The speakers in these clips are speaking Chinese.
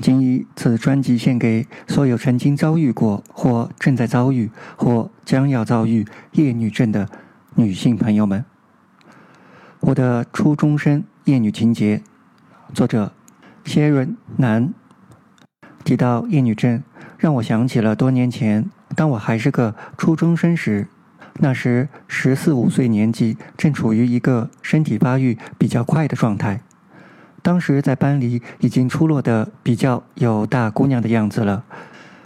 仅以此专辑献给所有曾经遭遇过或正在遭遇或将要遭遇厌女症的女性朋友们。我的初中生厌女情节，作者谢润南。提到厌女症，让我想起了多年前，当我还是个初中生时，那时十四五岁年纪，正处于一个身体发育比较快的状态。当时在班里已经出落的比较有大姑娘的样子了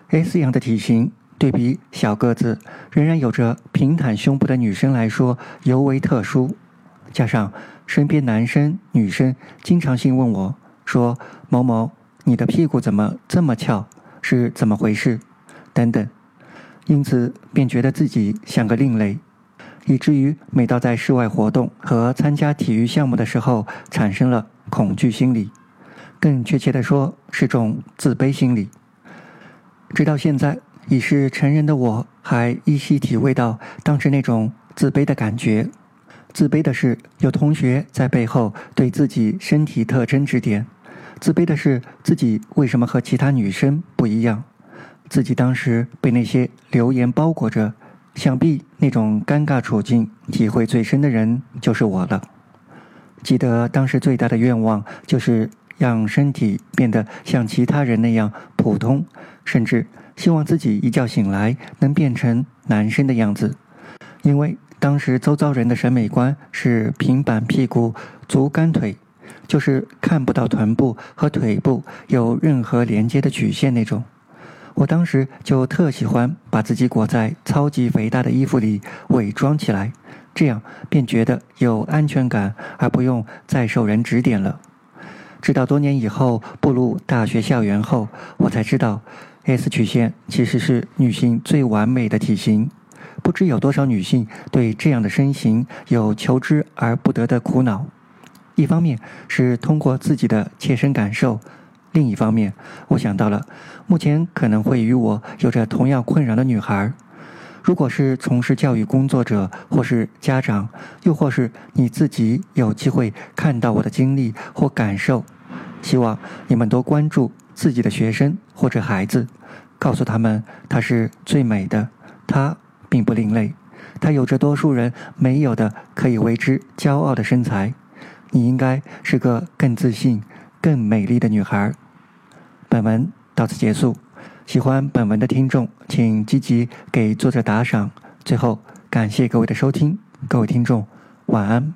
，S 样的体型对比小个子，仍然有着平坦胸部的女生来说尤为特殊。加上身边男生女生经常性问我说：“某某，你的屁股怎么这么翘？是怎么回事？”等等，因此便觉得自己像个另类，以至于每到在室外活动和参加体育项目的时候，产生了恐惧心理，更确切的说是种自卑心理。直到现在已是成人的我，还依稀体会到当时那种自卑的感觉。自卑的是有同学在背后对自己身体特征指点，自卑的是自己为什么和其他女生不一样，自己当时被那些流言包裹着，想必那种尴尬处境体会最深的人就是我了。记得当时最大的愿望就是让身体变得像其他人那样普通，甚至希望自己一觉醒来能变成男生的样子，因为。当时周遭人的审美观是平板屁股、足干腿，就是看不到臀部和腿部有任何连接的曲线那种。我当时就特喜欢把自己裹在超级肥大的衣服里伪装起来，这样便觉得有安全感，而不用再受人指点了。直到多年以后步入大学校园后，我才知道，S 曲线其实是女性最完美的体型。不知有多少女性对这样的身形有求之而不得的苦恼。一方面是通过自己的切身感受，另一方面，我想到了目前可能会与我有着同样困扰的女孩。如果是从事教育工作者，或是家长，又或是你自己有机会看到我的经历或感受，希望你们多关注自己的学生或者孩子，告诉他们她是最美的，她。并不另类，她有着多数人没有的可以为之骄傲的身材。你应该是个更自信、更美丽的女孩。本文到此结束。喜欢本文的听众，请积极给作者打赏。最后，感谢各位的收听，各位听众，晚安。